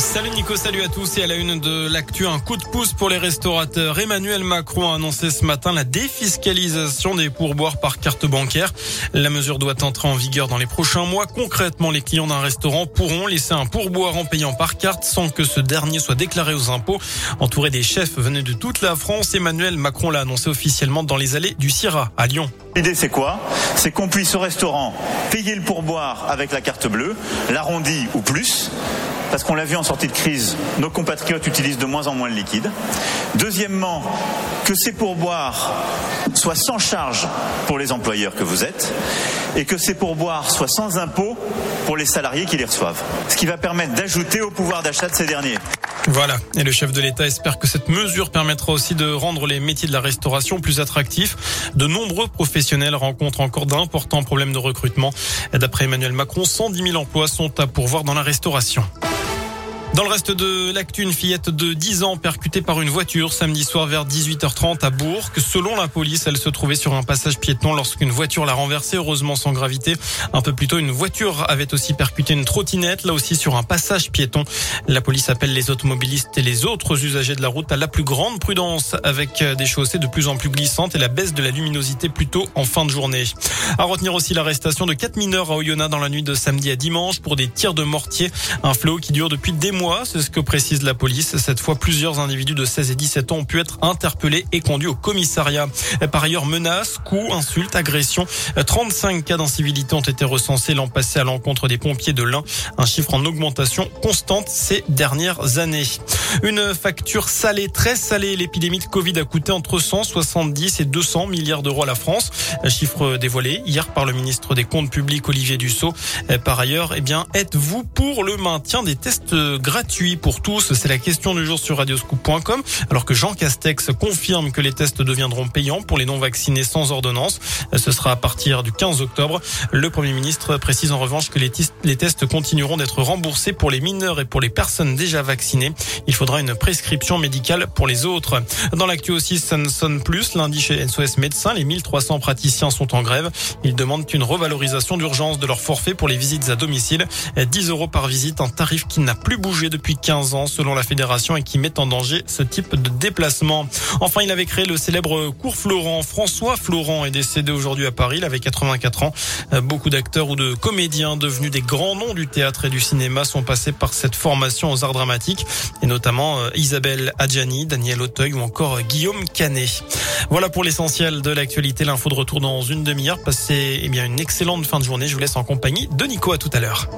Salut Nico, salut à tous et à la une de l'actu, un coup de pouce pour les restaurateurs. Emmanuel Macron a annoncé ce matin la défiscalisation des pourboires par carte bancaire. La mesure doit entrer en vigueur dans les prochains mois. Concrètement, les clients d'un restaurant pourront laisser un pourboire en payant par carte sans que ce dernier soit déclaré aux impôts. Entouré des chefs venus de toute la France, Emmanuel Macron l'a annoncé officiellement dans les allées du Sierra à Lyon. L'idée c'est quoi? C'est qu'on puisse au restaurant payer le pourboire avec la carte bleue, l'arrondi ou plus parce qu'on l'a vu en sortie de crise, nos compatriotes utilisent de moins en moins de liquide. Deuxièmement, que ces pourboires soient sans charge pour les employeurs que vous êtes et que ces pourboires soient sans impôt pour les salariés qui les reçoivent. Ce qui va permettre d'ajouter au pouvoir d'achat de ces derniers. Voilà. Et le chef de l'État espère que cette mesure permettra aussi de rendre les métiers de la restauration plus attractifs. De nombreux professionnels rencontrent encore d'importants problèmes de recrutement. D'après Emmanuel Macron, 110 000 emplois sont à pourvoir dans la restauration. Dans le reste de l'actu, une fillette de 10 ans percutée par une voiture samedi soir vers 18h30 à Bourg. Selon la police, elle se trouvait sur un passage piéton lorsqu'une voiture l'a renversée, heureusement sans gravité. Un peu plus tôt, une voiture avait aussi percuté une trottinette, là aussi sur un passage piéton. La police appelle les automobilistes et les autres usagers de la route à la plus grande prudence avec des chaussées de plus en plus glissantes et la baisse de la luminosité plutôt en fin de journée. À retenir aussi l'arrestation de quatre mineurs à Oyonnax dans la nuit de samedi à dimanche pour des tirs de mortier, un fléau qui dure depuis des mois c'est ce que précise la police. Cette fois, plusieurs individus de 16 et 17 ans ont pu être interpellés et conduits au commissariat. Par ailleurs, menaces, coups, insultes, agressions. 35 cas d'incivilité ont été recensés l'an passé à l'encontre des pompiers de l'Ain. Un chiffre en augmentation constante ces dernières années. Une facture salée, très salée. L'épidémie de Covid a coûté entre 170 et 200 milliards d'euros à la France. Chiffre dévoilé hier par le ministre des Comptes publics Olivier Dussault. Par ailleurs, eh bien, êtes-vous pour le maintien des tests gratuits pour tous? C'est la question du jour sur radioscoop.com. Alors que Jean Castex confirme que les tests deviendront payants pour les non vaccinés sans ordonnance. Ce sera à partir du 15 octobre. Le Premier ministre précise en revanche que les, tests continueront d'être remboursés pour les mineurs et pour les personnes déjà vaccinées. Faudra une prescription médicale pour les autres. Dans l'actu aussi, ça ne sonne plus. Lundi chez SOS Médecins, les 1300 praticiens sont en grève. Ils demandent une revalorisation d'urgence de leur forfait pour les visites à domicile. 10 euros par visite, un tarif qui n'a plus bougé depuis 15 ans selon la fédération et qui met en danger ce type de déplacement. Enfin, il avait créé le célèbre cours Florent. François Florent est décédé aujourd'hui à Paris. Il avait 84 ans. Beaucoup d'acteurs ou de comédiens devenus des grands noms du théâtre et du cinéma sont passés par cette formation aux arts dramatiques et notamment euh, Isabelle Adjani, Daniel Auteuil ou encore euh, Guillaume Canet. Voilà pour l'essentiel de l'actualité. L'info de retour dans une demi-heure. Passez eh bien une excellente fin de journée. Je vous laisse en compagnie de Nico. À tout à l'heure.